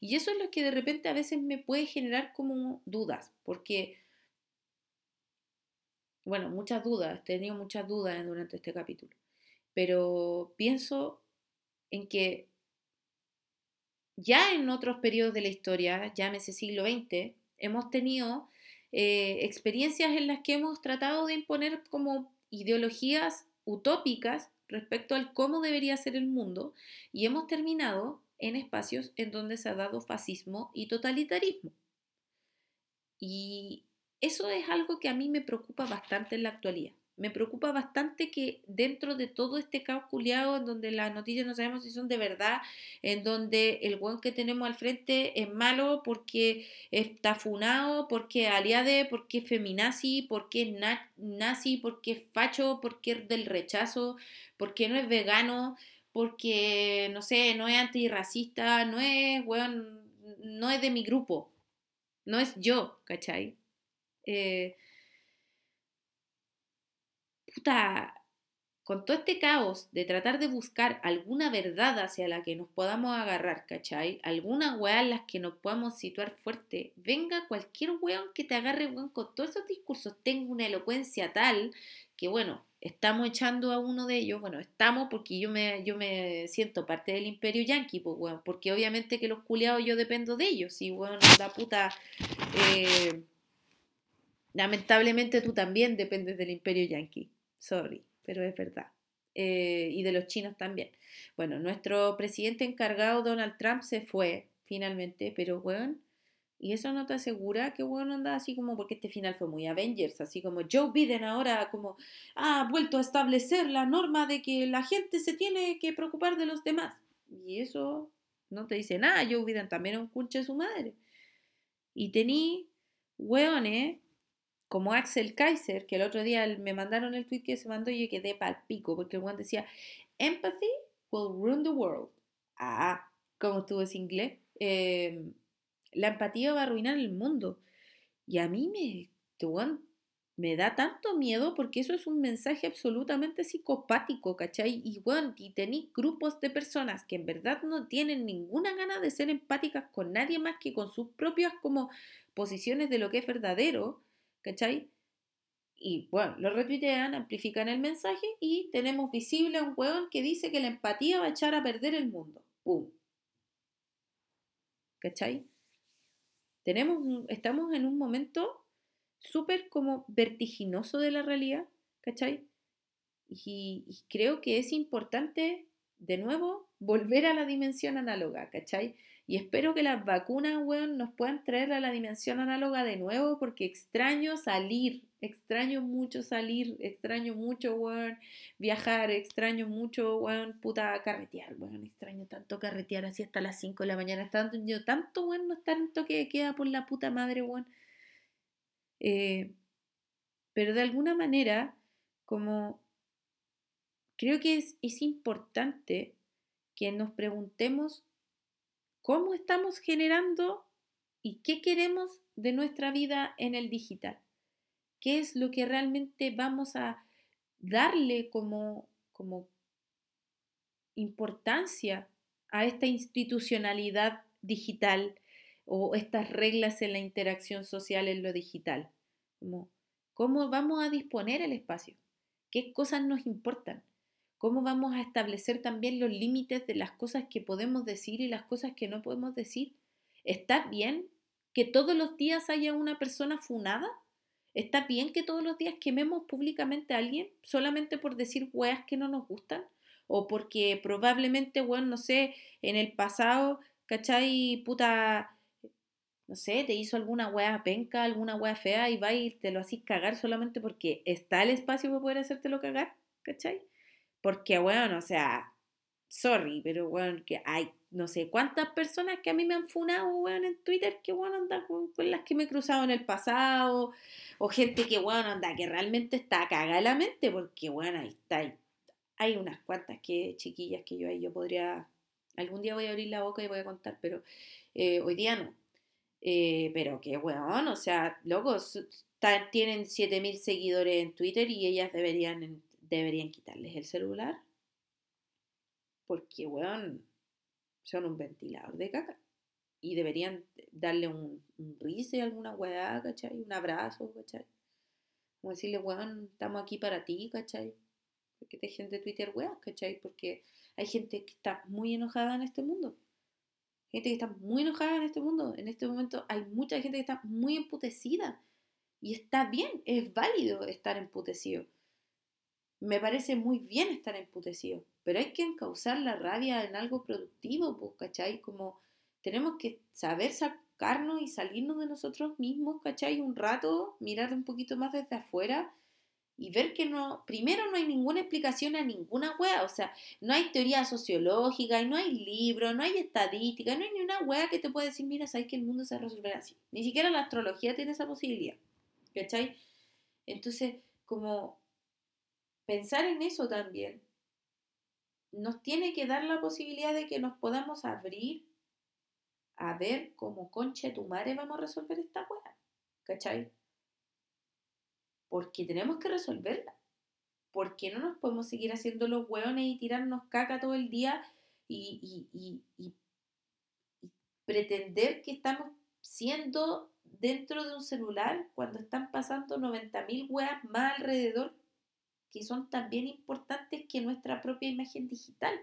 Y eso es lo que de repente a veces me puede generar como dudas, porque, bueno, muchas dudas, he tenido muchas dudas durante este capítulo, pero pienso en que ya en otros periodos de la historia, llámese siglo XX, hemos tenido eh, experiencias en las que hemos tratado de imponer como ideologías utópicas respecto al cómo debería ser el mundo y hemos terminado en espacios en donde se ha dado fascismo y totalitarismo. Y eso es algo que a mí me preocupa bastante en la actualidad me preocupa bastante que dentro de todo este caos culiado, en donde las noticias no sabemos si son de verdad, en donde el buen que tenemos al frente es malo porque está funado, porque es aliade, porque es feminazi, porque es nazi, porque es facho, porque es del rechazo, porque no es vegano, porque, no sé, no es antirracista, no es, weón, no es de mi grupo, no es yo, ¿cachai? Eh, puta, con todo este caos de tratar de buscar alguna verdad hacia la que nos podamos agarrar, ¿cachai? Alguna weá en las que nos podamos situar fuerte, venga cualquier weón que te agarre, weón, con todos esos discursos, tenga una elocuencia tal que, bueno, estamos echando a uno de ellos, bueno, estamos porque yo me, yo me siento parte del imperio yanqui, pues, weón, porque obviamente que los culiados yo dependo de ellos, y, weón, la puta... Eh, lamentablemente tú también dependes del imperio yanqui sorry, pero es verdad. Eh, y de los chinos también. Bueno, nuestro presidente encargado, Donald Trump, se fue finalmente, pero bueno, y eso no te asegura que bueno anda así como porque este final fue muy Avengers, así como Joe Biden ahora como ha vuelto a establecer la norma de que la gente se tiene que preocupar de los demás. Y eso no te dice nada, Joe Biden también es un de su madre. Y tení hueones como Axel Kaiser, que el otro día me mandaron el tweet que se mandó y yo quedé pal pico, porque el one decía, empathy will ruin the world. Ah, como tú es inglés, em, la empatía va a arruinar el mundo. Y a mí me, me da tanto miedo porque eso es un mensaje absolutamente psicopático, ¿cachai? Y y tenéis grupos de personas que en verdad no tienen ninguna gana de ser empáticas con nadie más que con sus propias como posiciones de lo que es verdadero ¿cachai? Y bueno, lo retuitean, amplifican el mensaje y tenemos visible un hueón que dice que la empatía va a echar a perder el mundo. ¡Pum! ¿Cachai? Tenemos estamos en un momento súper como vertiginoso de la realidad, ¿cachai? Y, y, creo que es importante, de nuevo, volver a la dimensión análoga, ¿cachai? Y espero que las vacunas, weón, nos puedan traer a la dimensión análoga de nuevo porque extraño salir, extraño mucho salir, extraño mucho, weón, viajar, extraño mucho, weón, puta, carretear, weón, extraño tanto carretear así hasta las 5 de la mañana, tanto, yo, tanto, weón, no estar en toque de queda por la puta madre, weón. Eh, pero de alguna manera, como creo que es, es importante que nos preguntemos cómo estamos generando y qué queremos de nuestra vida en el digital. ¿Qué es lo que realmente vamos a darle como, como importancia a esta institucionalidad digital o estas reglas en la interacción social en lo digital. ¿Cómo vamos a disponer el espacio? ¿Qué cosas nos importan? ¿Cómo vamos a establecer también los límites de las cosas que podemos decir y las cosas que no podemos decir? ¿Está bien que todos los días haya una persona funada? ¿Está bien que todos los días quememos públicamente a alguien solamente por decir weas que no nos gustan? O porque probablemente, bueno, no sé, en el pasado, ¿cachai? Puta, no sé, te hizo alguna wea penca, alguna wea fea y va y te lo haces cagar solamente porque está el espacio para poder hacértelo cagar, ¿cachai? Porque, bueno, o sea, sorry, pero bueno, que hay no sé cuántas personas que a mí me han funado, weón, en Twitter que, bueno, anda con, las que me he cruzado en el pasado, o gente que, bueno, anda, que realmente está cagada la mente, porque, bueno, ahí está, hay, unas cuantas que, chiquillas, que yo ahí yo podría, algún día voy a abrir la boca y voy a contar, pero eh, hoy día no. Eh, pero que, weón, o sea, locos, tienen 7000 seguidores en Twitter y ellas deberían, deberían quitarles el celular. Porque, weón, son un ventilador de caca. Y deberían darle un, un rise, alguna weá, ¿cachai? Un abrazo, ¿cachai? Como decirle, weón, estamos aquí para ti, ¿cachai? Porque te gente de Twitter, weá, ¿cachai? Porque hay gente que está muy enojada en este mundo. Gente que está muy enojada en este mundo. En este momento hay mucha gente que está muy emputecida. Y está bien, es válido estar emputecido. Me parece muy bien estar emputecido pero hay que encauzar la rabia en algo productivo, pues, ¿cachai? Como tenemos que saber sacarnos y salirnos de nosotros mismos, ¿cachai? Un rato, mirar un poquito más desde afuera y ver que no, primero no hay ninguna explicación a ninguna wea, o sea, no hay teoría sociológica, y no hay libro, no hay estadística, no hay ni una wea que te pueda decir, mira, sabes que el mundo se va a resolver así. Ni siquiera la astrología tiene esa posibilidad, ¿cachai? Entonces, como pensar en eso también, nos tiene que dar la posibilidad de que nos podamos abrir a ver cómo concha tu madre vamos a resolver esta weá. ¿Cachai? Porque tenemos que resolverla. Porque no nos podemos seguir haciendo los hueones y tirarnos caca todo el día y, pretender que estamos siendo dentro de un celular cuando están pasando 90.000 weas más alrededor que son también importantes que nuestra propia imagen digital.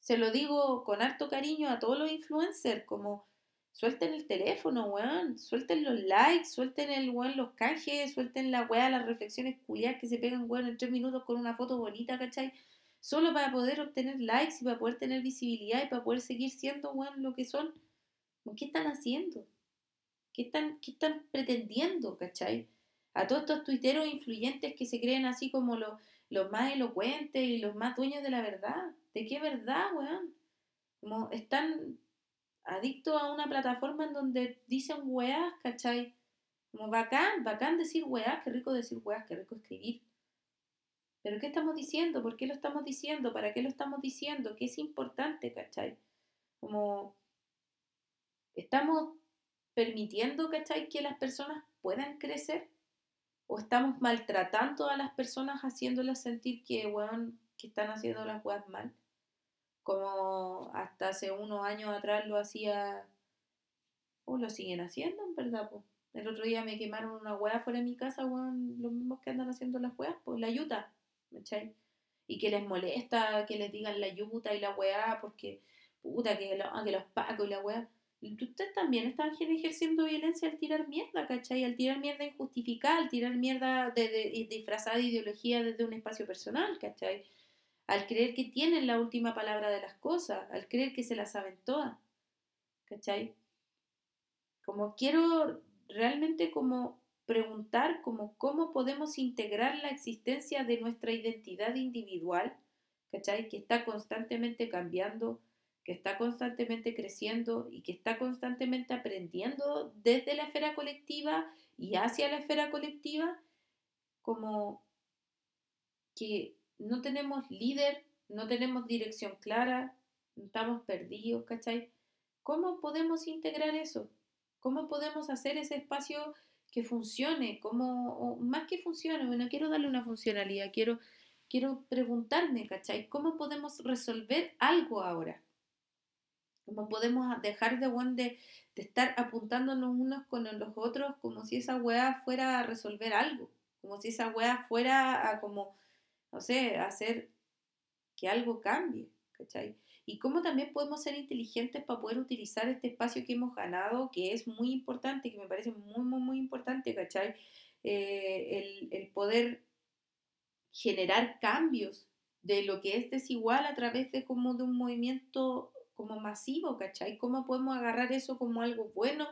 Se lo digo con harto cariño a todos los influencers, como suelten el teléfono, weón, suelten los likes, suelten el weón los canjes, suelten la weá, las reflexiones culiadas que se pegan, weón, en tres minutos con una foto bonita, ¿cachai? Solo para poder obtener likes y para poder tener visibilidad y para poder seguir siendo, weón, lo que son. ¿Qué están haciendo? ¿Qué están, qué están pretendiendo, cachai? A todos estos tuiteros influyentes que se creen así como los, los más elocuentes y los más dueños de la verdad. ¿De qué verdad, weón? Como están adictos a una plataforma en donde dicen weas, ¿cachai? Como bacán, bacán decir weas, qué rico decir weas, qué rico escribir. Pero ¿qué estamos diciendo? ¿Por qué lo estamos diciendo? ¿Para qué lo estamos diciendo? ¿Qué es importante, cachai? Como estamos permitiendo, cachai, que las personas puedan crecer estamos maltratando a las personas haciéndolas sentir que, que están haciendo las weas mal. Como hasta hace unos años atrás lo hacía, o lo siguen haciendo, en verdad, pues. El otro día me quemaron una wea fuera de mi casa, weón, los mismos que andan haciendo las weas, pues la yuta, ¿cachai? Y que les molesta que les digan la yuta y la weá, porque, puta, que, que los pacos y la wea ustedes también están ejerciendo violencia al tirar mierda, ¿cachai? Al tirar mierda injustificada, al tirar mierda de, disfrazada de ideología desde un espacio personal, ¿cachai? Al creer que tienen la última palabra de las cosas, al creer que se las saben todas, ¿cachai? Como quiero realmente como preguntar como cómo podemos integrar la existencia de nuestra identidad individual, ¿cachai? Que está constantemente cambiando, que está constantemente creciendo y que está constantemente aprendiendo desde la esfera colectiva y hacia la esfera colectiva, como que no tenemos líder, no tenemos dirección clara, estamos perdidos, ¿cachai? ¿Cómo podemos integrar eso? ¿Cómo podemos hacer ese espacio que funcione? ¿Cómo, más que funcione, bueno, quiero darle una funcionalidad, quiero quiero preguntarme, ¿cachai? ¿Cómo podemos resolver algo ahora? ¿Cómo podemos dejar de, de, estar apuntándonos unos con los otros como si esa weá fuera a resolver algo? Como si esa weá fuera a como, no sé, hacer que algo cambie, ¿cachai? Y cómo también podemos ser inteligentes para poder utilizar este espacio que hemos ganado, que es muy importante, que me parece muy, muy, muy importante, ¿cachai? Eh, el, poder generar cambios de lo que es desigual a través de como de un movimiento como masivo, ¿cachai? ¿Cómo podemos agarrar eso como algo bueno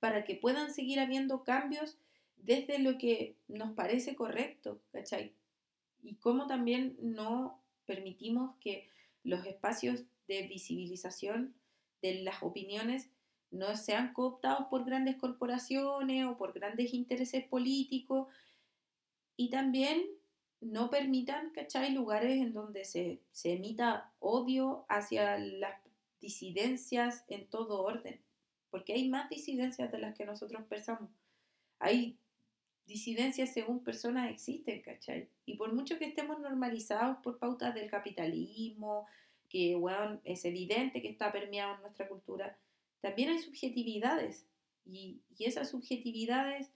para que puedan seguir habiendo cambios desde lo que nos parece correcto, ¿cachai? Y cómo también no permitimos que los espacios de visibilización de las opiniones no sean cooptados por grandes corporaciones o por grandes intereses políticos y también no permitan, ¿cachai?, lugares en donde se, se emita odio hacia las disidencias en todo orden, porque hay más disidencias de las que nosotros pensamos. Hay disidencias según personas existen, ¿cachai? Y por mucho que estemos normalizados por pautas del capitalismo, que bueno, es evidente que está permeado en nuestra cultura, también hay subjetividades y, y esas subjetividades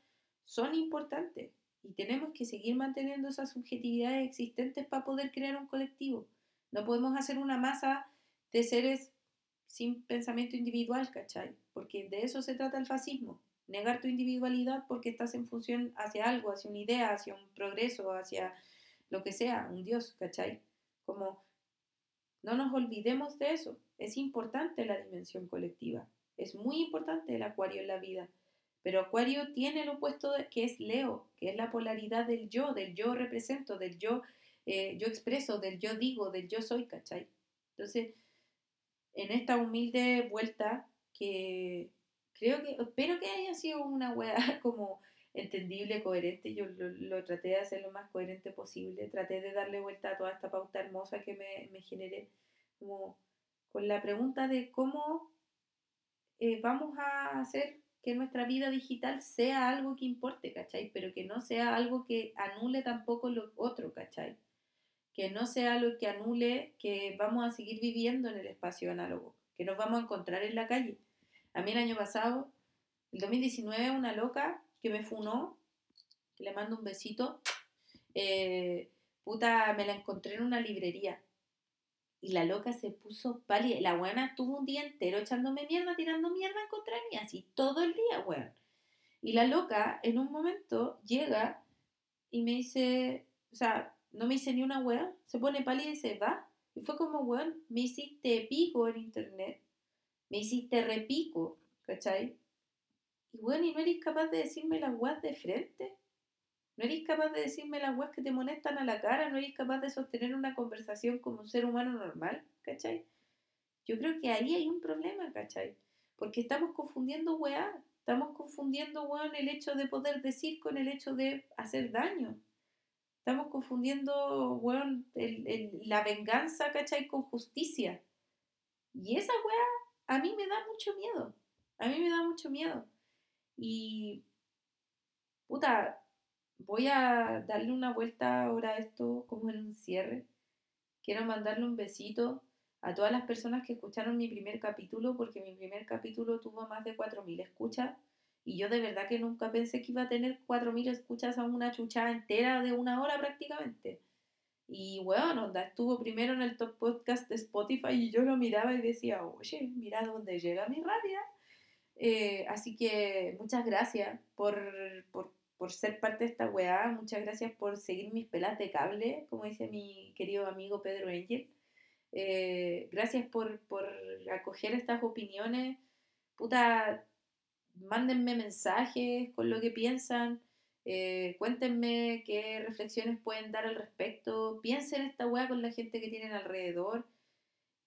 son importantes y tenemos que seguir manteniendo esas subjetividades existentes para poder crear un colectivo. No podemos hacer una masa de seres sin pensamiento individual, ¿cachai? Porque de eso se trata el fascismo. Negar tu individualidad porque estás en función hacia algo, hacia una idea, hacia un progreso, hacia lo que sea, un Dios, ¿cachai? Como no nos olvidemos de eso. Es importante la dimensión colectiva. Es muy importante el acuario en la vida. Pero acuario tiene lo opuesto de, que es Leo, que es la polaridad del yo, del yo represento, del yo, eh, yo expreso, del yo digo, del yo soy, ¿cachai? Entonces, en esta humilde vuelta que creo que, espero que haya sido una wea como entendible, coherente. Yo lo, traté de hacer lo más coherente posible. Traté de darle vuelta a toda esta pauta hermosa que me, me generé, como con la pregunta de cómo eh, vamos a hacer que nuestra vida digital sea algo que importe, ¿cachai? Pero que no sea algo que anule tampoco lo otro, ¿cachai? Que no sea algo que anule que vamos a seguir viviendo en el espacio análogo, que nos vamos a encontrar en la calle. A mí el año pasado, el 2019, una loca que me funó, que le mando un besito, eh, puta, me la encontré en una librería. Y la loca se puso pálida. La buena estuvo un día entero echándome mierda, tirando mierda en contra mí, así todo el día, weón. Y la loca en un momento llega y me dice, o sea, no me dice ni una weón, se pone pálida y se va. Y fue como, weón, me hiciste pico en internet, me hiciste repico, ¿cachai? Y bueno, y no eres capaz de decirme las weas de frente. No eres capaz de decirme las weas que te molestan a la cara. No eres capaz de sostener una conversación como un ser humano normal, ¿cachai? Yo creo que ahí hay un problema, ¿cachai? Porque estamos confundiendo weá. Estamos confundiendo, weón, el hecho de poder decir con el hecho de hacer daño. Estamos confundiendo, weón, la venganza. Con justicia. Y esa weá a mí me da mucho miedo. A mí me da mucho miedo. Y, puta, voy a darle una vuelta ahora a esto como en un cierre. Quiero mandarle un besito a todas las personas que escucharon mi primer capítulo, porque mi primer capítulo tuvo más de 4.000 escuchas. Y yo de verdad que nunca pensé que iba a tener 4.000 escuchas a una chuchada entera de una hora prácticamente. Y bueno, onda, estuvo primero en el top podcast de Spotify y yo lo miraba y decía, oye, mira dónde llega mi rabia. Eh, así que muchas gracias por, por, por, ser parte de esta weá, muchas gracias por seguir mis pelas de cable, como dice mi querido amigo Pedro Angel. Eh, gracias por, por acoger estas opiniones. Puta, mándenme mensajes con lo que piensan. Eh, cuéntenme qué reflexiones pueden dar al respecto. Piensen esta weá con la gente que tienen alrededor.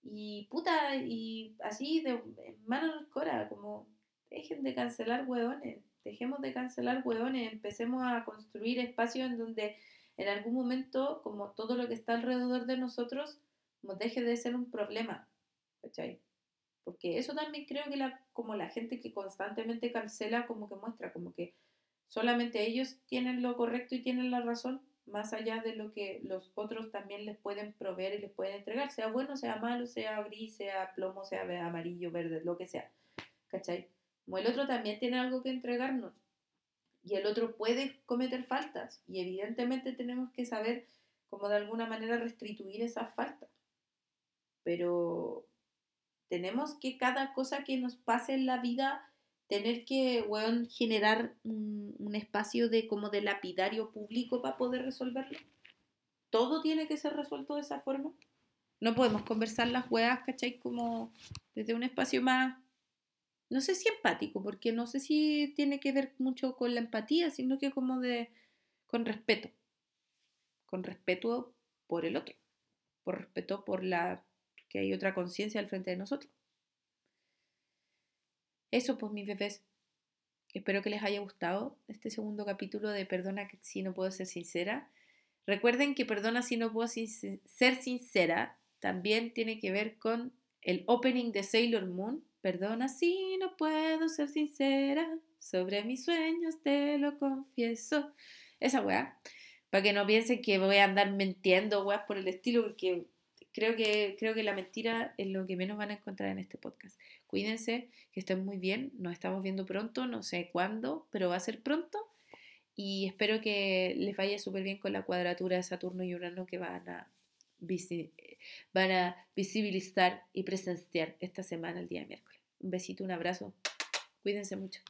Y puta, y así de mano en cora, como dejen de cancelar hueones, dejemos de cancelar hueones, empecemos a construir espacios en donde en algún momento, como todo lo que está alrededor de nosotros, nos deje de ser un problema, ¿cachai? Porque eso también creo que la, como la gente que constantemente cancela, como que muestra, como que solamente ellos tienen lo correcto y tienen la razón, más allá de lo que los otros también les pueden proveer y les pueden entregar, sea bueno, sea malo, sea gris, sea plomo, sea amarillo, verde, lo que sea. ¿Cachai? Como el otro también tiene algo que entregarnos y el otro puede cometer faltas y evidentemente tenemos que saber cómo de alguna manera restituir esas faltas. Pero tenemos que cada cosa que nos pase en la vida tener que generar un, espacio de como de lapidario público para poder resolverlo. Todo tiene que ser resuelto de esa forma. No podemos conversar las weas, ¿cachai? Como desde un espacio más, no sé si empático, porque no sé si tiene que ver mucho con la empatía, sino que como de, con respeto. Con respeto por el otro. Por respeto por la, que hay otra conciencia al frente de nosotros. Eso pues mis bebés. Espero que les haya gustado este segundo capítulo de Perdona si no puedo ser sincera. Recuerden que Perdona si no puedo ser sincera también tiene que ver con el opening de Sailor Moon. Perdona si no puedo ser sincera. Sobre mis sueños te lo confieso. Esa weá. Para que no piensen que voy a andar mintiendo, weá, por el estilo, porque creo que, creo que la mentira es lo que menos van a encontrar en este podcast. Cuídense, que estén muy bien. Nos estamos viendo pronto, no sé cuándo, pero va a ser pronto. Y espero que les vaya súper bien con la cuadratura de Saturno y Urano que van a, van a visibilizar y presenciar esta semana, el día miércoles. Un besito, un abrazo. Cuídense mucho.